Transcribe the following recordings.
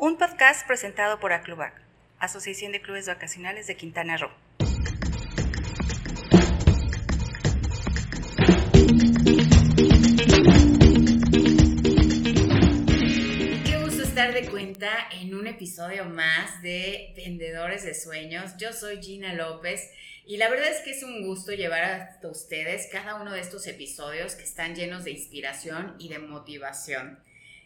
Un podcast presentado por Aclubac, Asociación de Clubes Vacacionales de Quintana Roo. Qué gusto estar de cuenta en un episodio más de Vendedores de Sueños. Yo soy Gina López y la verdad es que es un gusto llevar hasta ustedes cada uno de estos episodios que están llenos de inspiración y de motivación.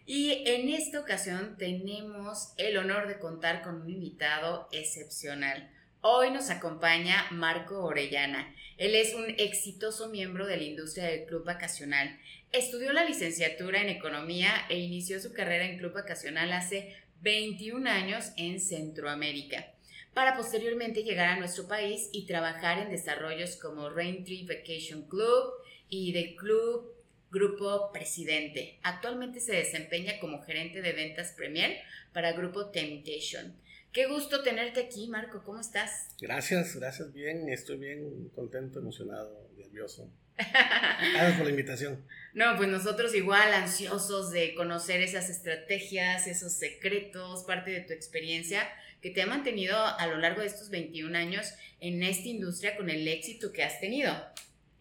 Y en esta ocasión tenemos el honor de contar con un invitado excepcional. Hoy nos acompaña Marco Orellana. Él es un exitoso miembro de la industria del club vacacional. Estudió la licenciatura en economía e inició su carrera en club vacacional hace 21 años en Centroamérica, para posteriormente llegar a nuestro país y trabajar en desarrollos como Raintree Vacation Club y The Club Grupo Presidente. Actualmente se desempeña como gerente de ventas Premier para Grupo Temptation. Qué gusto tenerte aquí, Marco. ¿Cómo estás? Gracias, gracias. Bien, estoy bien contento, emocionado, nervioso. Gracias por la invitación. No, pues nosotros igual ansiosos de conocer esas estrategias, esos secretos, parte de tu experiencia que te ha mantenido a lo largo de estos 21 años en esta industria con el éxito que has tenido.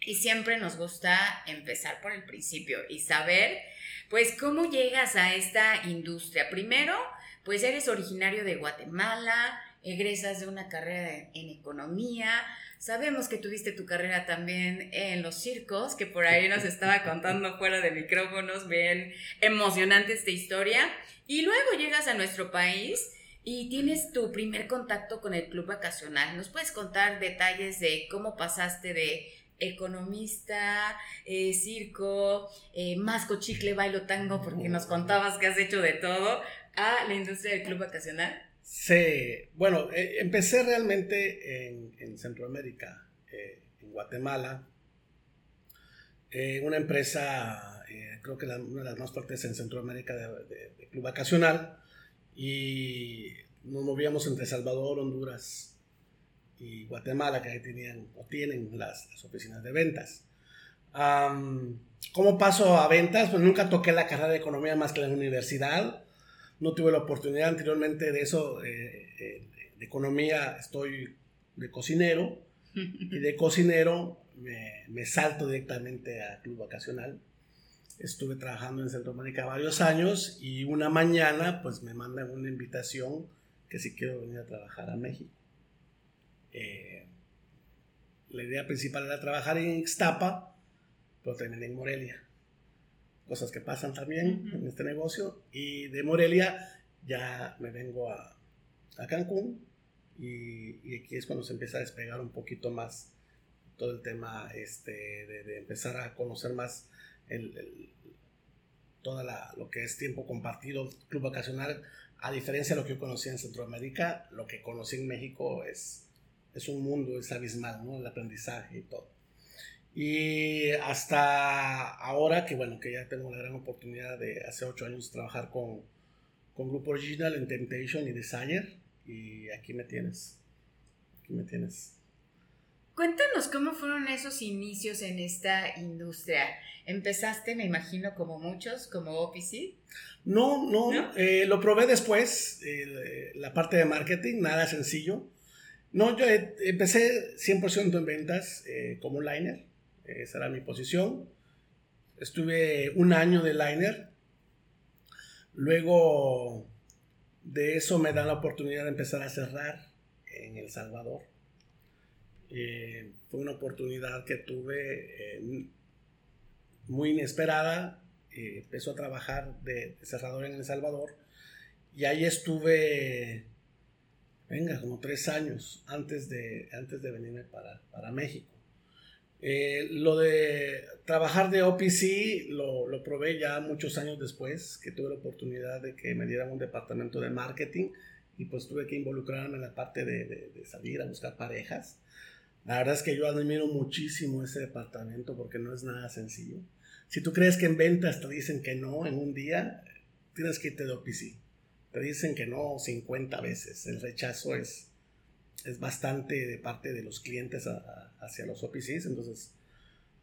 Y siempre nos gusta empezar por el principio y saber, pues, cómo llegas a esta industria. Primero, pues eres originario de Guatemala, egresas de una carrera en economía. Sabemos que tuviste tu carrera también en los circos, que por ahí nos estaba contando fuera de micrófonos, bien emocionante esta historia. Y luego llegas a nuestro país y tienes tu primer contacto con el club vacacional. ¿Nos puedes contar detalles de cómo pasaste de economista, eh, circo, eh, masco, chicle, bailo, tango, porque nos contabas que has hecho de todo, a la industria del club vacacional? Sí, bueno, eh, empecé realmente en, Centroamérica, en Guatemala, una empresa, creo que una de las más fuertes en Centroamérica de, de club vacacional, y nos movíamos entre Salvador, Honduras, y Guatemala, que tenían o tienen las, oficinas de ventas. ¿Cómo paso a ventas? Pues nunca toqué la carrera de economía más que en la universidad. No tuve la oportunidad anteriormente de eso. Eh, eh, de economía estoy de cocinero y de cocinero me, me, salto directamente a club vacacional. Estuve trabajando en Centroamérica varios años y una mañana pues me mandan una invitación que si quiero venir a trabajar a México. Eh, la idea principal era trabajar en Ixtapa, pero terminé en Morelia. Cosas que pasan también en este negocio. Y de Morelia ya me vengo a, a Cancún y, aquí es cuando se empieza a despegar un poquito más todo el tema este, de, empezar a conocer más el, toda lo que es tiempo compartido, club vacacional. A diferencia de lo que yo conocí en Centroamérica, lo que conocí en México es es un mundo, es abismal, ¿no? El aprendizaje y todo. Y hasta ahora, que bueno, que ya tengo la gran oportunidad de hace ocho años trabajar con, con Grupo Original en Temptation y Desire, y aquí me tienes, aquí me tienes. Cuéntanos cómo fueron esos inicios en esta industria. ¿Empezaste, me imagino, como muchos, como OPC? No, no, Eh, lo probé después, eh, la parte de marketing, nada sencillo. No, yo empecé 100% en ventas eh, como liner, esa era mi posición. Estuve un año de liner. Luego de eso me dan la oportunidad de empezar a cerrar en El Salvador. Eh, fue una oportunidad que tuve eh, muy inesperada. empezó a trabajar de cerrador en El Salvador y ahí estuve venga, como tres años antes de, antes de venirme para, para México. Eh, lo de trabajar de OPC lo, lo, probé ya muchos años después, que tuve la oportunidad de que me dieran un departamento de marketing y pues tuve que involucrarme en la parte de, de, salir a buscar parejas. La verdad es que yo admiro muchísimo ese departamento porque no es nada sencillo. Si tú crees que en ventas te dicen que no en un día, tienes que irte de OPC te dicen que no 50 veces. El rechazo es, es bastante de parte de los clientes hacia los OPCs. Entonces,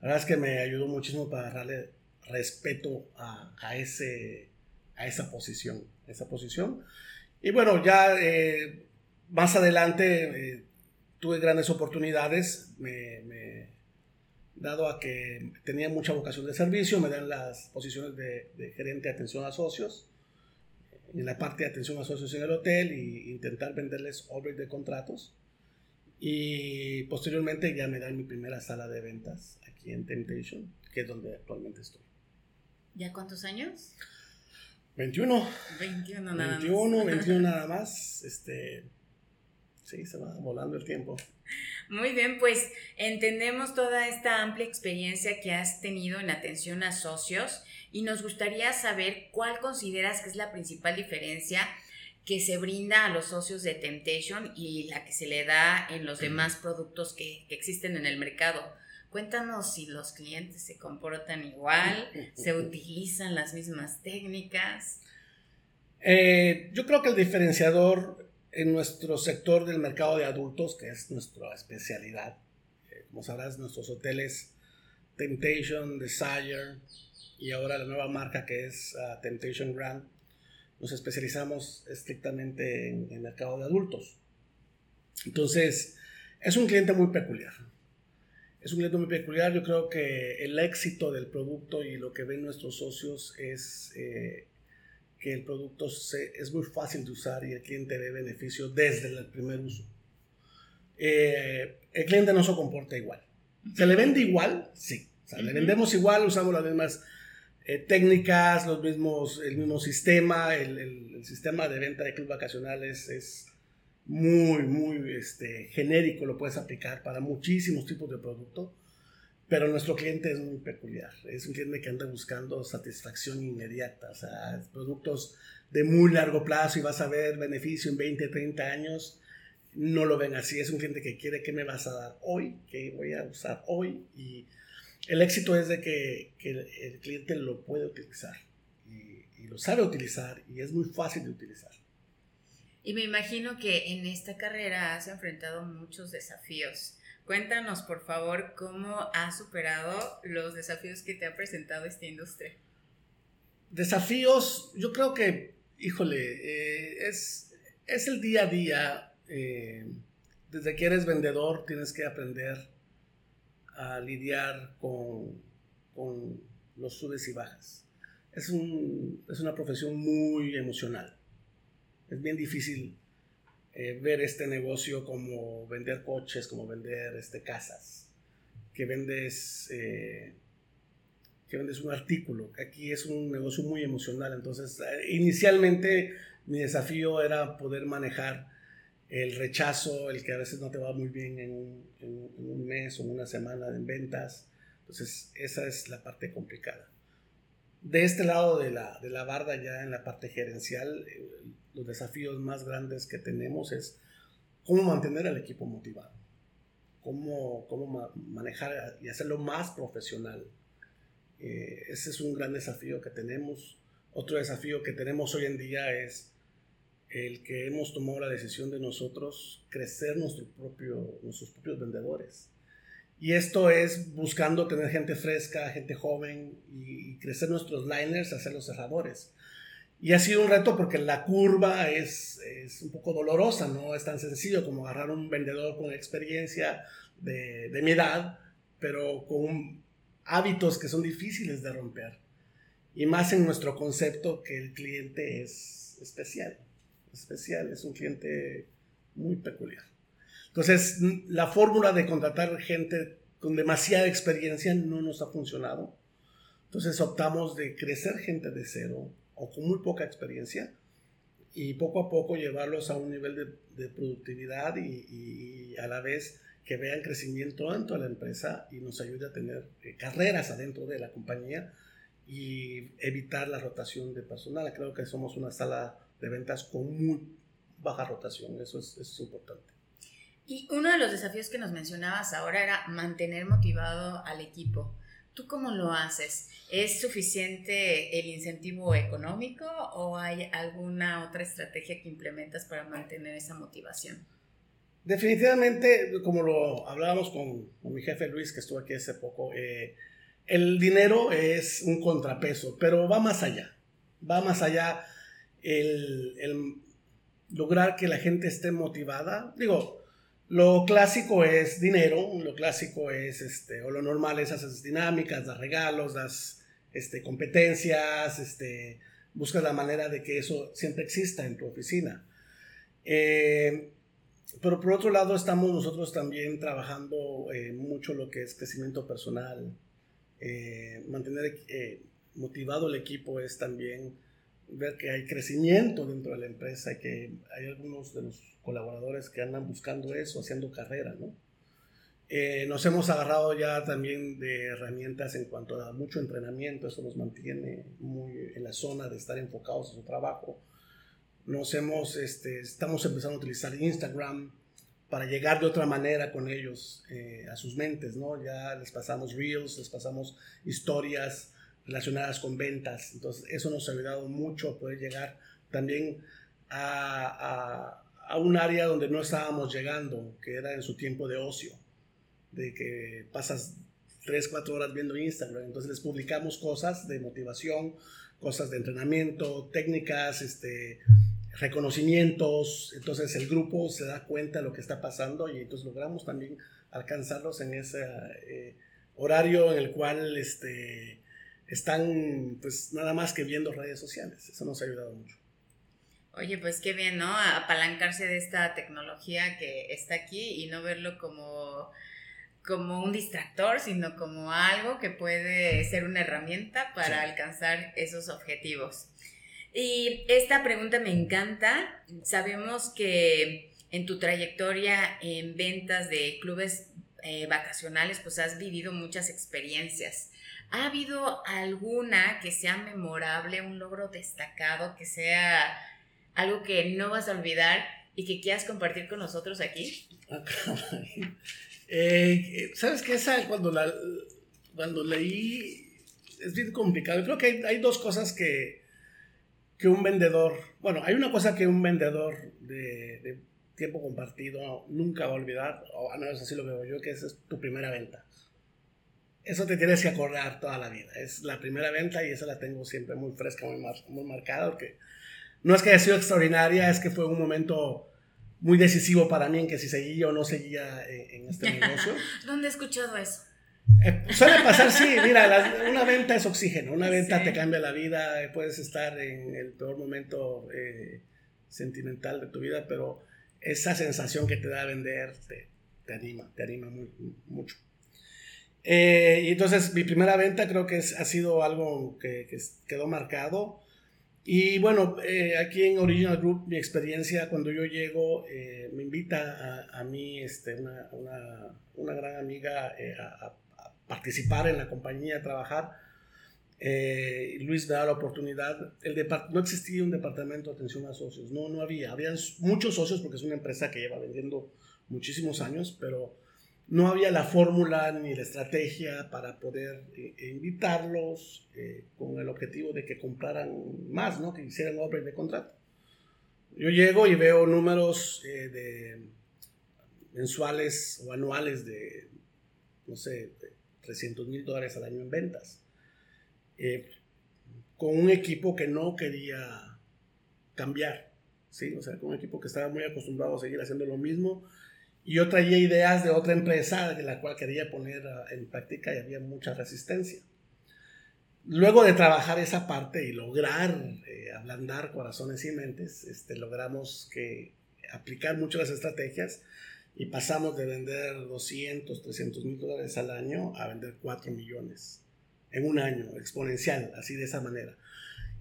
la verdad es que me ayudó muchísimo para darle respeto a, ese, a esa posición, esa posición. Y bueno, ya eh, más adelante eh, tuve grandes oportunidades, me, dado a que tenía mucha vocación de servicio, me dan las posiciones de, gerente de atención a socios, en la parte de atención a socios en el hotel e intentar venderles obras de contratos. Y posteriormente ya me dan mi primera sala de ventas aquí en Temptation, que es donde actualmente estoy. ¿Ya cuántos años? 21. 21 nada 21, más. 21 nada más. Este, sí, se va volando el tiempo. Muy bien, pues entendemos toda esta amplia experiencia que has tenido en atención a socios y nos gustaría saber cuál consideras que es la principal diferencia que se brinda a los socios de Temptation y la que se le da en los demás productos que, que existen en el mercado. Cuéntanos si los clientes se comportan igual, se utilizan las mismas técnicas. Eh, yo creo que el diferenciador en nuestro sector del mercado de adultos, que es nuestra especialidad, eh, como sabrás, nuestros hoteles Temptation, Desire y ahora la nueva marca que es ah, Temptation Grand, nos especializamos estrictamente en el mercado de adultos. Entonces, es un cliente muy peculiar es un cliente muy peculiar. Yo creo que el éxito del producto y lo que ven nuestros socios es eh, que el producto es muy fácil de usar y el cliente ve beneficio desde el primer uso. Eh, el cliente no se comporta igual. ¿Se le vende igual? Sí. O sea, le vendemos igual, usamos las mismas eh, técnicas, los mismos, el mismo sistema. El, el, sistema de venta de club vacacionales es muy, muy este, genérico, lo puedes aplicar para muchísimos tipos de producto, pero nuestro cliente es muy peculiar. Es un cliente que anda buscando satisfacción inmediata, o sea, productos de muy largo plazo y vas a ver beneficio en 20, 30 años. No lo ven así, es un cliente que quiere que me vas a dar hoy, que voy a usar hoy y el éxito es de que, el, cliente lo puede utilizar y lo sabe utilizar y es muy fácil de utilizar. Y me imagino que en esta carrera has enfrentado muchos desafíos. Cuéntanos, por favor, cómo has superado los desafíos que te ha presentado esta industria. Desafíos, yo creo que, híjole, eh, es, es el día a día. Eh, desde que eres vendedor tienes que aprender a lidiar con, con los subes y bajas. Es, un, es una profesión muy emocional es bien difícil eh, ver este negocio como vender coches, como vender este, casas, que vendes, eh, que vendes un artículo. Aquí es un negocio muy emocional. Entonces, eh, inicialmente mi desafío era poder manejar el rechazo, el que a veces no te va muy bien en un, mes o una semana en ventas. Entonces, esa es la parte complicada. De este lado de la, de la barda, ya en la parte gerencial, los desafíos más grandes que tenemos es cómo mantener al equipo motivado, cómo, cómo manejar y hacerlo más profesional. Eh, ese es un gran desafío que tenemos. Otro desafío que tenemos hoy en día es el que hemos tomado la decisión de nosotros crecer nuestro propio, nuestros propios vendedores. Y esto es buscando tener gente fresca, gente joven y, y crecer nuestros liners, hacer los cerradores. Y ha sido un reto porque la curva es, es, un poco dolorosa, no es tan sencillo como agarrar un vendedor con experiencia de, de mi edad, pero con hábitos que son difíciles de romper. Y más en nuestro concepto que el cliente es especial. Especial, es un cliente muy peculiar. Entonces, la fórmula de contratar gente con demasiada experiencia no nos ha funcionado. Entonces optamos de crecer gente de cero, o con muy poca experiencia y poco a poco llevarlos a un nivel de, productividad y, a la vez que vean crecimiento dentro de la empresa y nos ayude a tener eh, carreras adentro de la compañía y evitar la rotación de personal. Creo que somos una sala de ventas con muy baja rotación, eso es, eso es importante. Y uno de los desafíos que nos mencionabas ahora era mantener motivado al equipo. ¿Tú cómo lo haces? ¿Es suficiente el incentivo económico o hay alguna otra estrategia que implementas para mantener esa motivación? Definitivamente, como lo hablábamos con, mi jefe Luis, que estuvo aquí hace poco, eh, el dinero es un contrapeso, pero va más allá. va más allá el, el lograr que la gente esté motivada. Digo, lo clásico es dinero, lo clásico es, este, o lo normal es esas dinámicas, das regalos, das este, competencias, este, buscas la manera de que eso siempre exista en tu oficina. Eh, pero por otro lado estamos nosotros también trabajando eh, mucho lo que es crecimiento personal, eh, mantener motivado el equipo es también ver que hay crecimiento dentro de la empresa y que hay algunos de los colaboradores que andan buscando eso, haciendo carrera, ¿no? Eh, nos hemos agarrado ya también de herramientas en cuanto a mucho entrenamiento, eso nos mantiene muy en la zona de estar enfocados en su trabajo. Nos hemos, este, estamos empezando a utilizar Instagram para llegar de otra manera con ellos eh, a sus mentes, ¿no? Ya les pasamos reels, les pasamos historias relacionadas con ventas, entonces eso nos ha ayudado mucho a poder llegar también a, a, a un área donde no estábamos llegando, que era en su tiempo de ocio de que pasas 3, 4 horas viendo Instagram. Entonces les publicamos cosas de motivación, cosas de entrenamiento, técnicas, este, reconocimientos. Entonces el grupo se da cuenta de lo que está pasando y entonces logramos también alcanzarlos en ese eh, horario en el cual este, están pues nada más que viendo redes sociales. Eso nos ha ayudado mucho. Oye, pues qué bien, ¿no? Apalancarse de esta tecnología que está aquí y no verlo como como un distractor, sino como algo que puede ser una herramienta para alcanzar esos objetivos. Y esta pregunta me encanta. Sabemos que en tu trayectoria en ventas de clubes eh, vacacionales, pues has vivido muchas experiencias. ¿Ha habido alguna que sea memorable, un logro destacado, que sea algo que no vas a olvidar y que quieras compartir con nosotros aquí? Ah, eh, ¿Sabes qué? Esa, cuando, la, cuando leí, es bien complicado. Creo que hay, dos cosas que, que un vendedor, bueno, hay una cosa que un vendedor de, tiempo compartido nunca va a olvidar, o no es así lo veo yo, que es, tu primera venta. Eso te tienes que acordar toda la vida. Es la primera venta y esa la tengo siempre muy fresca, muy, muy marcada, porque no es que haya sido extraordinaria, es que fue un momento muy decisivo para mí en que si seguía o no seguía eh, en, este negocio. ¿Dónde he escuchado eso? Eh, suele pasar, sí, mira, una venta es oxígeno, una venta te cambia la vida, puedes estar en el peor momento eh, sentimental de tu vida, pero esa sensación que te da vender te, te anima, te anima muy, mucho. Y entonces mi primera venta creo que ha sido algo que, que quedó marcado. Y bueno, eh, aquí en Original Group, mi experiencia cuando yo llego, eh, me invita a, a mí este, una, una, una, gran amiga eh, a, a, participar en la compañía, a trabajar. Luis me da la oportunidad. El no existía un departamento de atención a socios, no, no había. Había muchos socios porque es una empresa que lleva vendiendo muchísimos años, pero no había la fórmula ni la estrategia para poder eh, eh, invitarlos eh, con el objetivo de que compraran más, ¿no? que hicieran obras de contrato. Yo llego y veo números de mensuales o anuales de, no sé, 300 mil dólares al año en ventas, con un equipo que no quería cambiar, ¿sí? o sea, con un equipo que estaba muy acostumbrado a seguir haciendo lo mismo y yo traía ideas de otra empresa de la cual quería poner ah, en práctica y había mucha resistencia. Luego de trabajar esa parte y lograr eh, ablandar corazones y mentes, este, logramos que aplicar mucho las estrategias y pasamos de vender 200, 300 mil dólares al año a vender 4 millones en un año, exponencial, así de esa manera.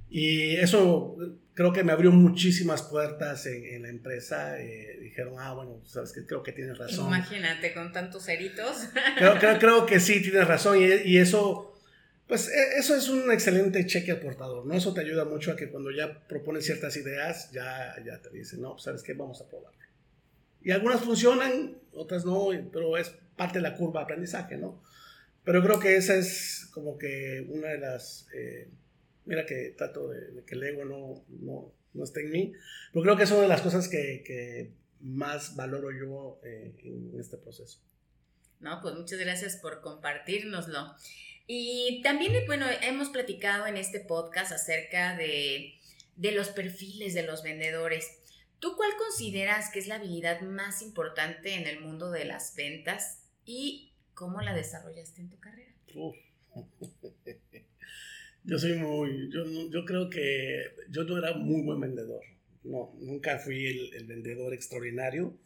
Y eso creo que me abrió muchísimas puertas en, la empresa. Eh, dijeron, ah, bueno, sabes que creo que tienes razón. Imagínate, con tantos ceritos. Creo, creo, creo que sí, tienes razón. Y, y, eso, pues e, eso es un excelente cheque aportador, ¿no? Eso te ayuda mucho a que cuando ya propones ciertas ideas, ya, ya te dicen, no, pues, sabes que vamos a probarlo. Y algunas funcionan, otras no, pero es parte de la curva de aprendizaje, ¿no? Pero creo que esa es como que una de las... Eh, Mira que trato de, que el ego no, no, no, esté en mí, pero creo que es una de las cosas que, que más valoro yo eh, en este proceso. No, pues muchas gracias por compartirnoslo. Y también, bueno, hemos platicado en este podcast acerca de, de los perfiles de los vendedores. ¿Tú cuál consideras que es la habilidad más importante en el mundo de las ventas y cómo la desarrollaste en tu carrera? Yo soy muy, yo, yo, creo que yo no era muy buen vendedor. No, nunca fui el, vendedor extraordinario.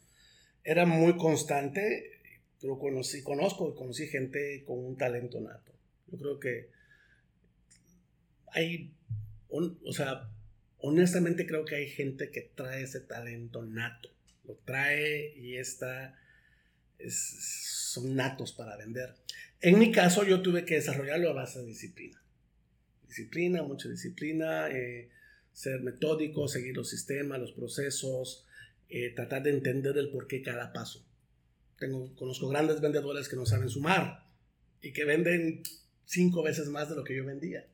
Era muy constante, pero conocí, conozco y conocí gente con un talento nato. Yo creo que hay, o sea, honestamente creo que hay gente que trae ese talento nato. Lo trae y está, son natos para vender. En mi caso yo tuve que desarrollarlo a base de disciplina. Disciplina, mucha disciplina, eh, ser metódico, seguir los sistemas, los procesos, eh, tratar de entender el por qué cada paso. Tengo, conozco grandes vendedores que no saben sumar y que venden cinco veces más de lo que yo vendía.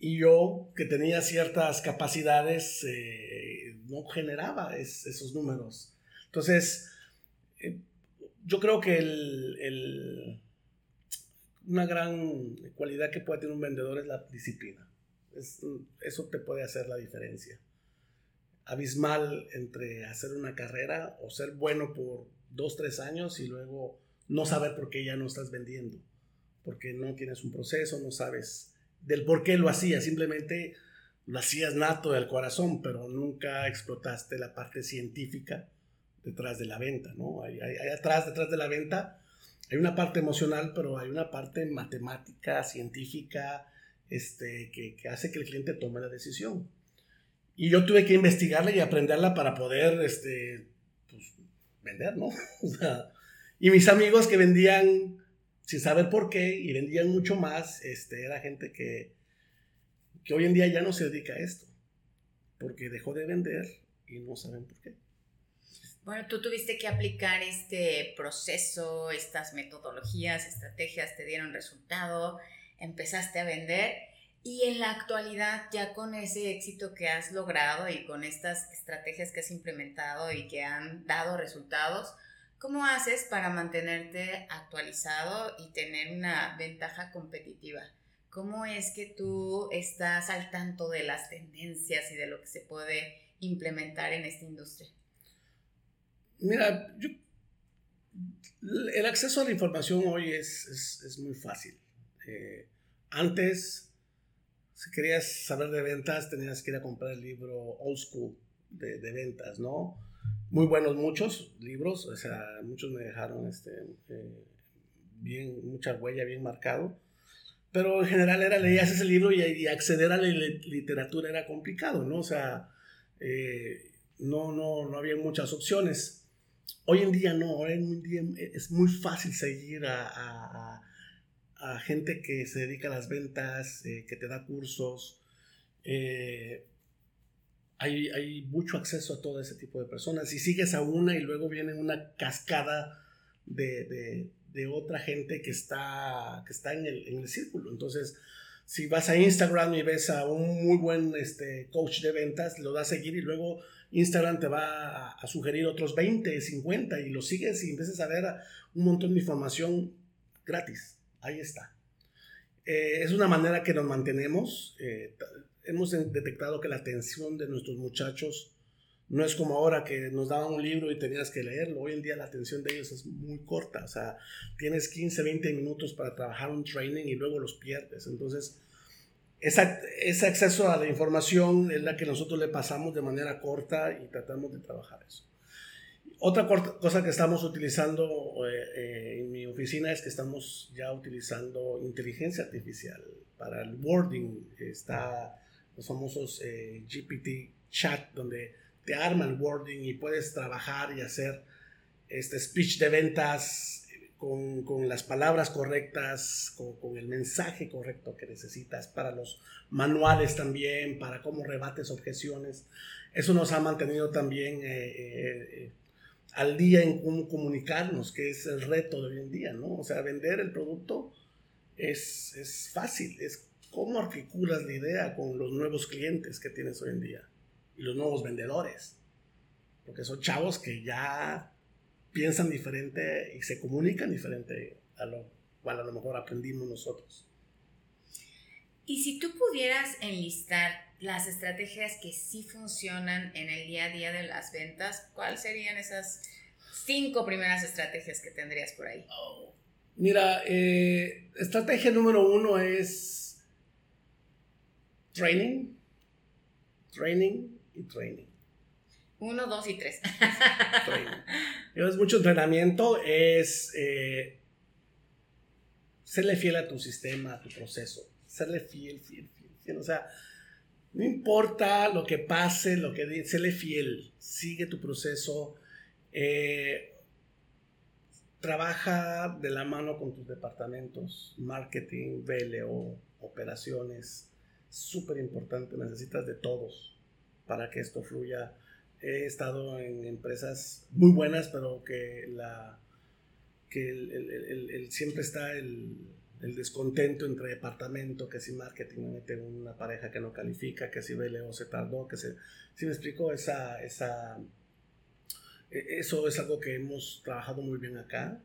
Y yo, que tenía ciertas capacidades, eh, no generaba esos números. Entonces, eh, yo creo que el, una gran cualidad que puede tener un vendedor es la disciplina. eso te puede hacer la diferencia. Abismal entre hacer una carrera o ser bueno por dos, tres años y luego no saber por qué ya no estás vendiendo. Porque no tienes un proceso, no sabes del por qué lo hacías, simplemente lo hacías nato del corazón, pero nunca explotaste la parte científica detrás de la venta, ¿no? Hay, atrás, detrás de la venta, hay una parte emocional, pero hay una parte matemática, científica, este, que, hace que el cliente tome la decisión. Y yo tuve que investigarla y aprenderla para poder, este, pues, vender, ¿no? y mis amigos que vendían sin saber por qué y vendían mucho más, este, era gente que, que hoy en día ya no se dedica a esto, porque dejó de vender y no saben por qué. Bueno, tú tuviste que aplicar este proceso, estas metodologías, estrategias, te dieron resultado, empezaste a vender y en la actualidad ya con ese éxito que has logrado y con estas estrategias que has implementado y que han dado resultados, ¿Cómo haces para mantenerte actualizado y tener una ventaja competitiva? ¿Cómo es que tú estás al tanto de las tendencias y de lo que se puede implementar en esta industria? Mira, el acceso a la información hoy es, muy fácil. Eh, antes, si querías saber de ventas, tenías que ir a comprar el libro Old School de, de ventas, ¿no? muy buenos muchos libros, o sea, muchos me dejaron este, eh, bien, mucha huella, bien marcado. Pero en general era leías ese libro y, acceder a la literatura era complicado, ¿no? O sea, eh, no, no, no había muchas opciones. Hoy en día no, hoy en día es muy fácil seguir a, a, gente que se dedica a las ventas, eh, que te da cursos. Eh, hay, mucho acceso a todo ese tipo de personas. Y sigues a una y luego viene una cascada de, otra gente que está, que está en, el, círculo. Entonces, si vas a Instagram y ves a un muy buen este, coach de ventas, lo das a seguir y luego Instagram te va a, sugerir otros 20, 50 y lo sigues y empiezas a ver un montón de información gratis. Ahí está. Eh, es una manera que nos mantenemos. Eh, hemos detectado que la atención de nuestros muchachos no es como ahora que nos daban un libro y tenías que leerlo. Hoy en día la atención de ellos es muy corta. O sea, tienes 15, 20 minutos para trabajar un training y luego los pierdes. Entonces, ese acceso a la información es la que nosotros le pasamos de manera corta y tratamos de trabajar eso. Otra cosa que estamos utilizando eh, eh, en mi oficina es que estamos ya utilizando inteligencia artificial para el wording. Está los famosos eh, GPT chat, donde te arman wording y puedes trabajar y hacer este speech de ventas con, con las palabras correctas, con, con, el mensaje correcto que necesitas, para los manuales también, para cómo rebates objeciones. Eso nos ha mantenido también eh, eh, al día en cómo comunicarnos, que es el reto de hoy en día, ¿no? O sea, vender el producto es, es fácil, es ¿Cómo articulas la idea con los nuevos clientes que tienes hoy en día? Y los nuevos vendedores. Porque son chavos que ya piensan diferente y se comunican diferente a lo, cual a lo mejor aprendimos nosotros. Y si tú pudieras enlistar las estrategias que sí funcionan en el día a día de las ventas, ¿cuáles serían esas cinco primeras estrategias que tendrías por ahí? Oh, mira, eh, estrategia número uno es training, training y training. Uno, dos y tres. Es mucho entrenamiento, es eh, serle fiel a tu sistema, a tu proceso, serle fiel, fiel, fiel, fiel. O sea, no importa lo que pase, lo que serle fiel, sigue tu proceso. Eh, trabaja de la mano con tus departamentos, marketing, VLO, operaciones, súper importante, necesitas de todos para que esto fluya. He estado en empresas muy buenas, pero que, la, que el, siempre está el, descontento entre departamento, que si marketing mete una pareja que no califica, que si VLO se tardó, que se... Si me explico, esa, esa, e, eso es algo que hemos trabajado muy bien acá.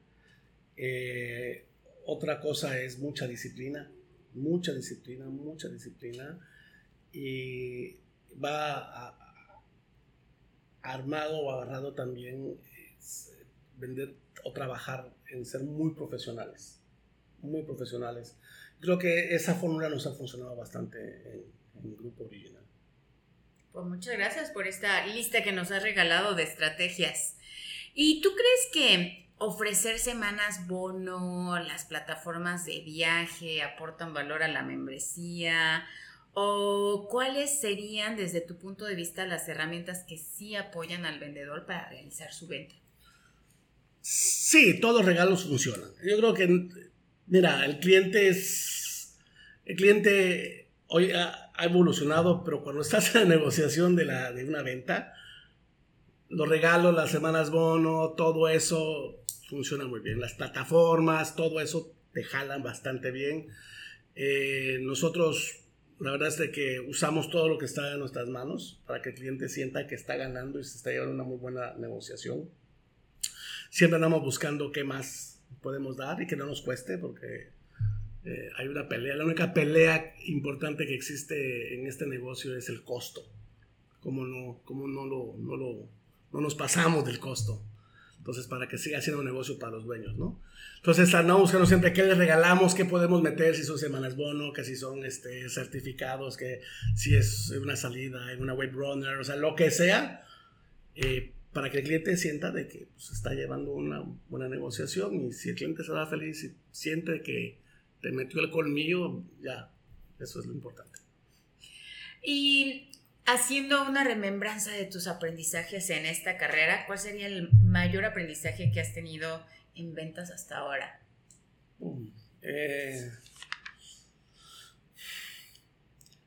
Eh, otra cosa es mucha disciplina mucha disciplina, mucha disciplina y va armado o agarrado también vender o trabajar en ser muy profesionales, muy profesionales. Creo que esa fórmula nos ha funcionado bastante en, en Grupo Original. Pues muchas gracias por esta lista que nos has regalado de estrategias. ¿Y tú crees que ofrecer semanas bono, las plataformas de viaje aportan valor a la membresía? ¿O cuáles serían desde tu punto de vista las herramientas que sí apoyan al vendedor para realizar su venta? Sí, todos los regalos funcionan. Yo creo que, mira, el cliente es, el cliente hoy ha, evolucionado, pero cuando estás en la negociación de, la, de una venta, los regalos, las semanas bono, todo eso funciona muy bien. Las plataformas, todo eso te jalan bastante bien. Eh, nosotros, la verdad es de que usamos todo lo que está en nuestras manos para que el cliente sienta que está ganando y se está llevando una muy buena negociación. Siempre andamos buscando qué más podemos dar y que no nos cueste porque eh, hay una pelea. La única pelea importante que existe en este negocio es el costo. Como no, como no, lo, no, lo, no nos pasamos del costo. Entonces, para que siga siendo un negocio para los dueños, ¿no? Entonces, andamos buscando siempre qué les regalamos, qué podemos meter, si son semanas bono, que si son este, certificados, que si es una salida en una web runner, o sea, lo que sea, eh, para que el cliente sienta de que pues, está llevando una buena negociación y si el cliente se va feliz y siente que te metió el colmillo, ya, eso es lo importante. Y haciendo una remembranza de tus aprendizajes en esta carrera, ¿cuál sería el mayor aprendizaje que has tenido en ventas hasta ahora? Eh,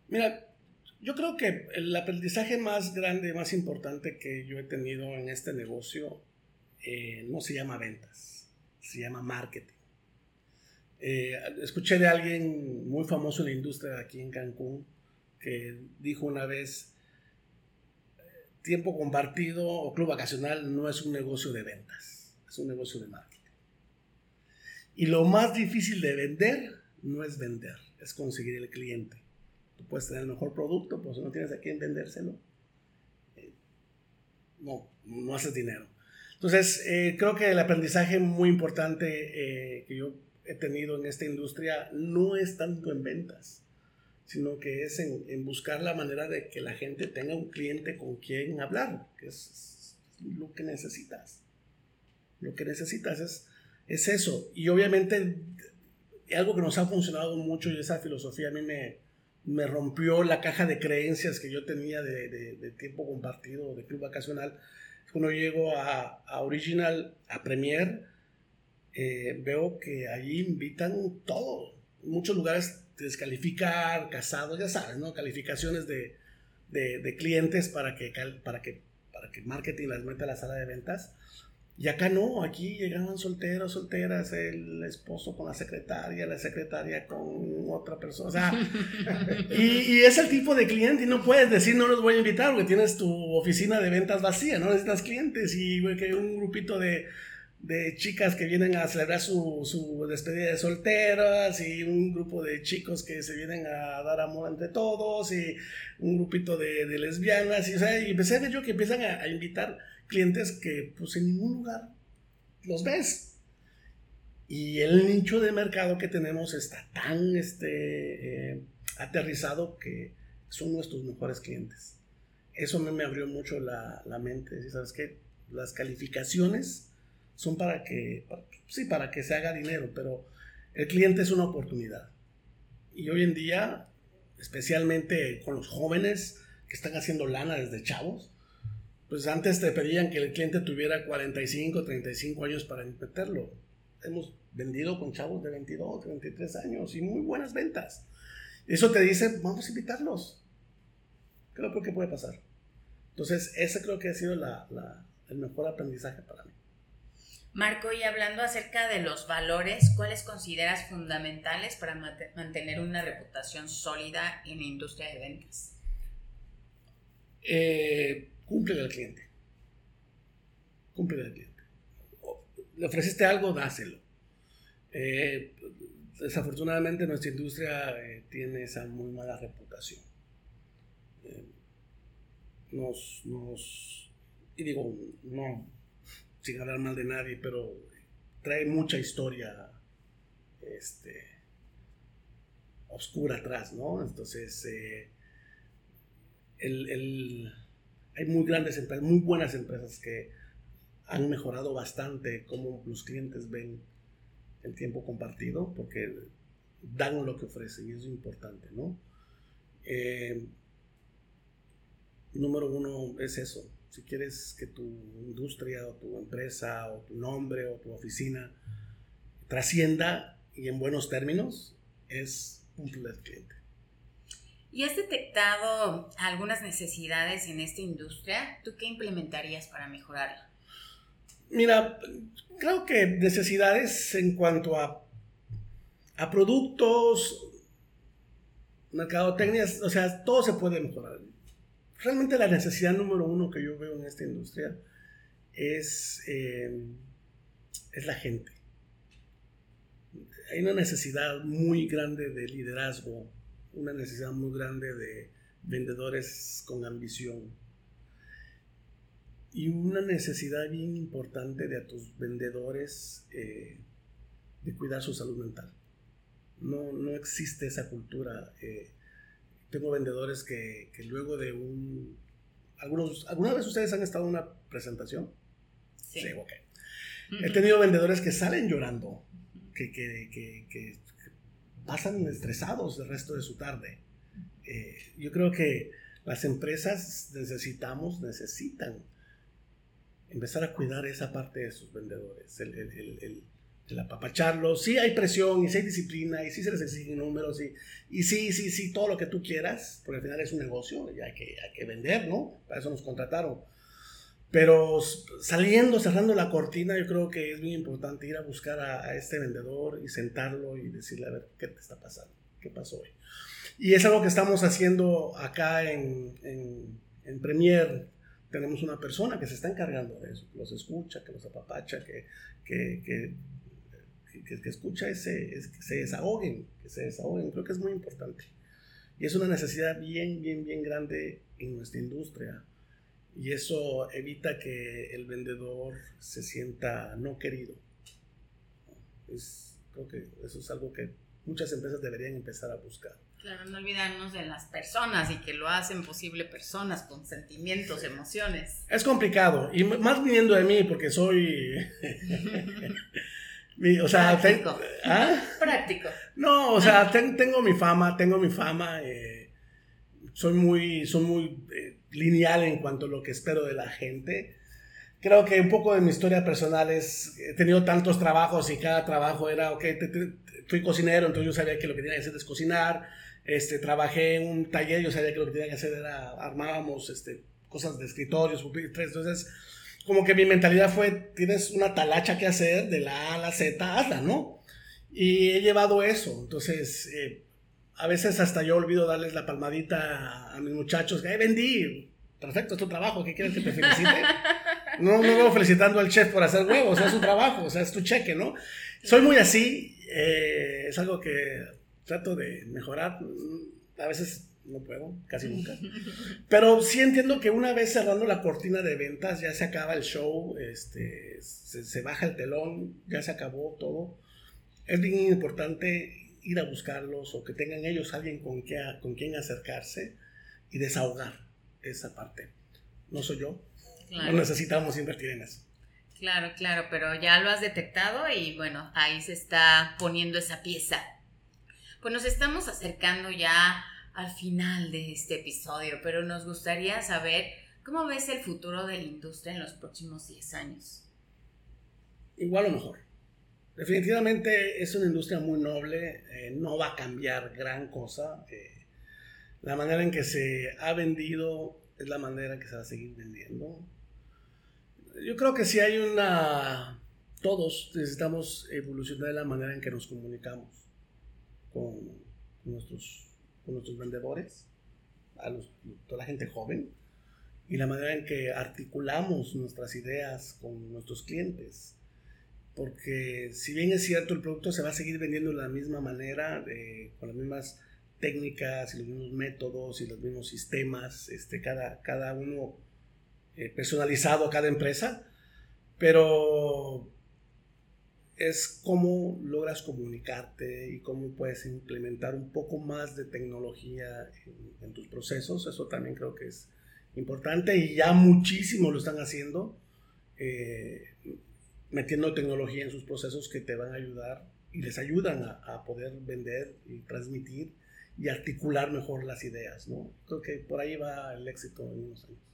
mira, yo creo que el aprendizaje más grande, más importante que yo he tenido en este negocio eh, no se llama ventas, se llama marketing. Eh, escuché de alguien muy famoso en la industria aquí en Cancún que dijo una vez, tiempo compartido o club vacacional no es un negocio de ventas, es un negocio de marketing. Y lo más difícil de vender no es vender, es conseguir el cliente. Tú puedes tener el mejor producto, pero si no tienes a quién vendérselo, eh, no, no haces dinero. Entonces, eh, creo que el aprendizaje muy importante eh, que yo he tenido en esta industria no es tanto en ventas, sino que es en, buscar la manera de que la gente tenga un cliente con quien hablar, que es, lo que necesitas. Lo que necesitas es, es eso. Y obviamente algo que nos ha funcionado mucho y esa filosofía a mí me, me rompió la caja de creencias que yo tenía de, de, tiempo compartido, de club vacacional. Cuando llego a, a Original, a Premier, eh, veo que ahí invitan todo. En muchos lugares descalificar, casados, ya sabes, ¿no? Calificaciones de, de, clientes para que, para, que, para que marketing las meta a la sala de ventas. Y acá no, aquí llegaban solteros, solteras, el esposo con la secretaria, la secretaria con otra persona. O sea, y, es el tipo de cliente y no puedes decir no los voy a invitar porque tienes tu oficina de ventas vacía, no necesitas clientes y que un grupito de de chicas que vienen a celebrar su, su, despedida de solteras y un grupo de chicos que se vienen a dar amor entre todos y un grupito de, de lesbianas. Y, o sea, y empecé a ver yo que empiezan a, a, invitar clientes que pues en ningún lugar los ves. Y el nicho de mercado que tenemos está tan este, eh, aterrizado que son nuestros mejores clientes. Eso me, me abrió mucho la, la mente. Sabes qué las calificaciones son para que, sí, para que se haga dinero, pero el cliente es una oportunidad. Y hoy en día, especialmente con los jóvenes que están haciendo lana desde chavos, pues antes te pedían que el cliente tuviera 45, 35 años para meterlo. Hemos vendido con chavos de 22, 23 años y muy buenas ventas. Eso te dice, vamos a invitarlos. Creo que puede pasar. Entonces, ese creo que ha sido la, la, el mejor aprendizaje para. Marco, y hablando acerca de los valores, ¿cuáles consideras fundamentales para mantener una reputación sólida en la industria de ventas? Eh, cumple al cliente. Cumple al cliente. Le ofreciste algo, dáselo. Eh, desafortunadamente nuestra industria eh, tiene esa muy mala reputación. Eh, nos, nos, y digo, no, sin hablar mal de nadie, pero trae mucha historia este, oscura atrás, ¿no? Entonces, eh, hay muy grandes empresas, muy buenas empresas que han mejorado bastante cómo los clientes ven el tiempo compartido, porque dan lo que ofrecen y es importante, ¿no? Eh, número uno es eso, si quieres que tu industria o tu empresa o tu nombre o tu oficina trascienda y en buenos términos, es un al cliente. ¿Y has detectado algunas necesidades en esta industria? ¿Tú qué implementarías para mejorarla? Mira, creo que necesidades en cuanto a, a productos, mercadotecnia, o sea, todo se puede mejorar realmente la necesidad número uno que yo veo en esta industria es, eh, es la gente. Hay una necesidad muy grande de liderazgo, una necesidad muy grande de vendedores con ambición y una necesidad bien importante de a tus vendedores eh, de cuidar su salud mental. No, no existe esa cultura. Eh, tengo vendedores que, que luego de un... Algunos, ¿Alguna vez ustedes han estado en una presentación? Sí. sí ok. He tenido vendedores que salen llorando, que, que, que, pasan estresados el resto de su tarde. Eh, yo creo que las empresas necesitamos, necesitan empezar a cuidar esa parte de sus vendedores, el, el, el, el apapacharlos. Sí hay presión y sí hay disciplina y sí se les exigen números y, y sí, sí, sí, todo lo que tú quieras, porque al final es un negocio y hay que, hay que vender, ¿no? Para eso nos contrataron. Pero saliendo, cerrando la cortina, yo creo que es muy importante ir a buscar a, este vendedor y sentarlo y decirle, a ver, ¿qué te está pasando? ¿Qué pasó hoy? Y es algo que estamos haciendo acá en, en, en Premier. Tenemos una persona que se está encargando de eso, que los escucha, que los apapacha, que, que que, que escucha ese, es, que se desahoguen, que se desahoguen, creo que es muy importante. Y es una necesidad bien, bien, bien grande en nuestra industria. Y eso evita que el vendedor se sienta no querido. Es, creo que eso es algo que muchas empresas deberían empezar a buscar. Claro, no olvidarnos de las personas y que lo hacen posible personas con sentimientos, emociones. Es complicado, y más viniendo de mí, porque soy o sea, práctico. ¿ah? práctico. No, o sea, tengo mi fama, tengo mi fama. Eh, soy muy, soy muy eh, lineal en cuanto a lo que espero de la gente. Creo que un poco de mi historia personal es, he tenido tantos trabajos y cada trabajo era, ok, te, te, fui cocinero, entonces yo sabía que lo que tenía que hacer es cocinar. Este, trabajé en un taller, yo sabía que lo que tenía que hacer era, armábamos este, cosas de escritorios, pupitres, entonces como que mi mentalidad fue, tienes una talacha que hacer de la A a la Z, hazla, ¿no? Y he llevado eso, entonces eh, a veces hasta yo olvido darles la palmadita a, mis muchachos, que vendí, perfecto, es tu trabajo, ¿qué quieres que te felicite? No, no veo felicitando al chef por hacer huevos, es su trabajo, o sea, es tu cheque, ¿no? Soy muy así, eh, es algo que trato de mejorar. A veces no puedo, casi nunca. Pero sí entiendo que una vez cerrando la cortina de ventas, ya se acaba el show, este, se, baja el telón, ya se acabó todo. Es bien importante ir a buscarlos o que tengan ellos alguien con, que, con quien acercarse y desahogar esa parte. No soy yo. No necesitamos invertir en eso. Claro, claro, pero ya lo has detectado y bueno, ahí se está poniendo esa pieza. Pues nos estamos acercando ya al final de este episodio, pero nos gustaría saber cómo ves el futuro de la industria en los próximos 10 años. Igual o mejor. Definitivamente es una industria muy noble, eh, no va a cambiar gran cosa. Eh, la manera en que se ha vendido es la manera en que se va a seguir vendiendo. Yo creo que si hay una... Todos necesitamos evolucionar de la manera en que nos comunicamos con nuestros con nuestros vendedores, a toda la gente joven, y la manera en que articulamos nuestras ideas con nuestros clientes. Porque si bien es cierto, el producto se va a seguir vendiendo de la misma manera, con las mismas técnicas y los mismos métodos y los mismos sistemas, este, cada, cada uno eh, personalizado a cada empresa, pero es cómo logras comunicarte y cómo puedes implementar un poco más de tecnología en, tus procesos. Eso también creo que es importante y ya muchísimo lo están haciendo, eh, metiendo tecnología en sus procesos que te van a ayudar y les ayudan a, poder vender y transmitir y articular mejor las ideas. ¿no? Creo que por ahí va el éxito en unos años.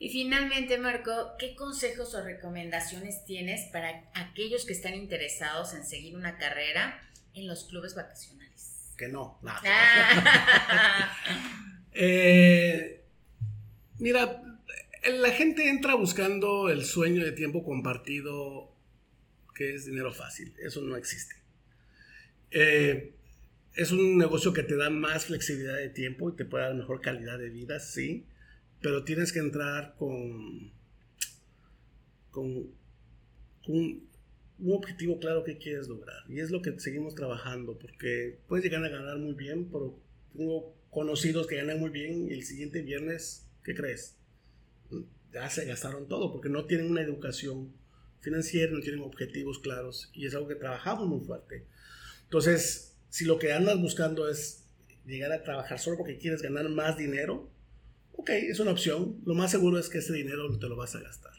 Y finalmente, Marco, ¿qué consejos o recomendaciones tienes para aquellos que están interesados en seguir una carrera en los clubes vacacionales? Que no, nada. Ah. Eh, mira, la gente entra buscando el sueño de tiempo compartido, que es dinero fácil. Eso no existe. Eh, es un negocio que te da más flexibilidad de tiempo y te puede dar mejor calidad de vida, sí pero tienes que entrar con, con, un objetivo claro que quieres lograr. Y es lo que seguimos trabajando, porque puedes llegar a ganar muy bien, pero tengo conocidos que ganan muy bien y el siguiente viernes, ¿qué crees? Ya se gastaron todo, porque no tienen una educación financiera, no tienen objetivos claros y es algo que trabajamos muy fuerte. Entonces, si lo que andas buscando es llegar a trabajar solo porque quieres ganar más dinero, ok, es una opción. Lo más seguro es que ese dinero te lo vas a gastar.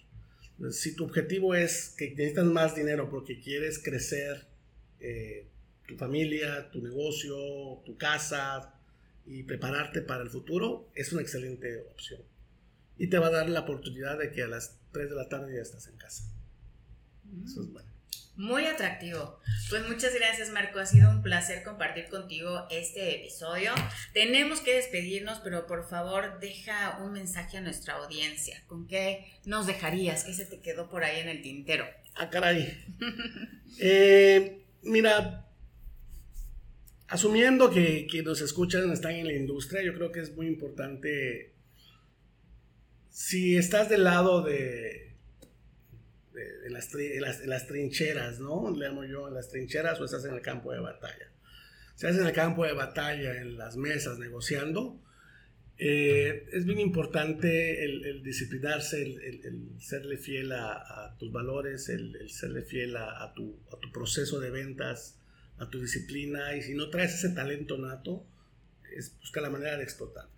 si tu objetivo es que necesitas más dinero porque quieres crecer eh, tu familia, tu negocio, tu casa y prepararte para el futuro, es una excelente opción. Y te va a dar la oportunidad de que a las 3 de la tarde ya estás en casa. Eso es bueno. Muy atractivo. Pues muchas gracias Marco, ha sido un placer compartir contigo este episodio. Tenemos que despedirnos, pero por favor deja un mensaje a nuestra audiencia. ¿Con qué nos dejarías? ¿Qué se te quedó por ahí en el tintero? Ah, caray. Eh, mira, asumiendo que, que nos escuchan están en la industria, yo creo que es muy importante, si estás del lado de en, las, las, trincheras, ¿no? Le llamo yo en las trincheras o estás en el campo de batalla. Si estás en el campo de batalla, en las mesas, negociando, eh, es bien importante el, disciplinarse, el, serle fiel a, tus valores, el, serle fiel a, tu, a tu proceso de ventas, a tu disciplina, y si no traes ese talento nato, es buscar la manera de explotarlo.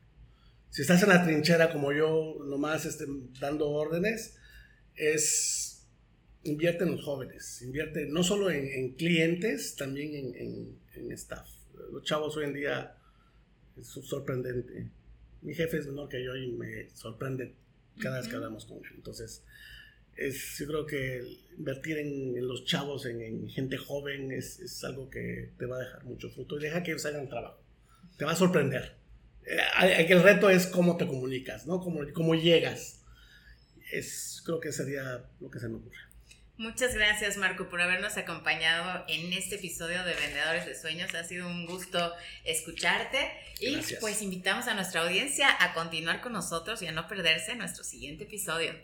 Si estás en la trinchera como yo, nomás este, dando órdenes, es invierte en los jóvenes, invierte no solo en, clientes, también en, staff. Los chavos hoy en día es sorprendente. Mi jefe es menor que yo y me sorprende cada vez que hablamos con él. Entonces, es, yo creo que invertir en, los chavos, en, gente joven, es, algo que te va a dejar mucho fruto y deja que ellos hagan trabajo. Te va a sorprender. Eh, el reto es cómo te comunicas, ¿no? Cómo, cómo llegas. Es, creo que sería lo que se me ocurre. Muchas gracias Marco por habernos acompañado en este episodio de Vendedores de Sueños. Ha sido un gusto escucharte y pues invitamos a nuestra audiencia a continuar con nosotros y a no perderse nuestro siguiente episodio.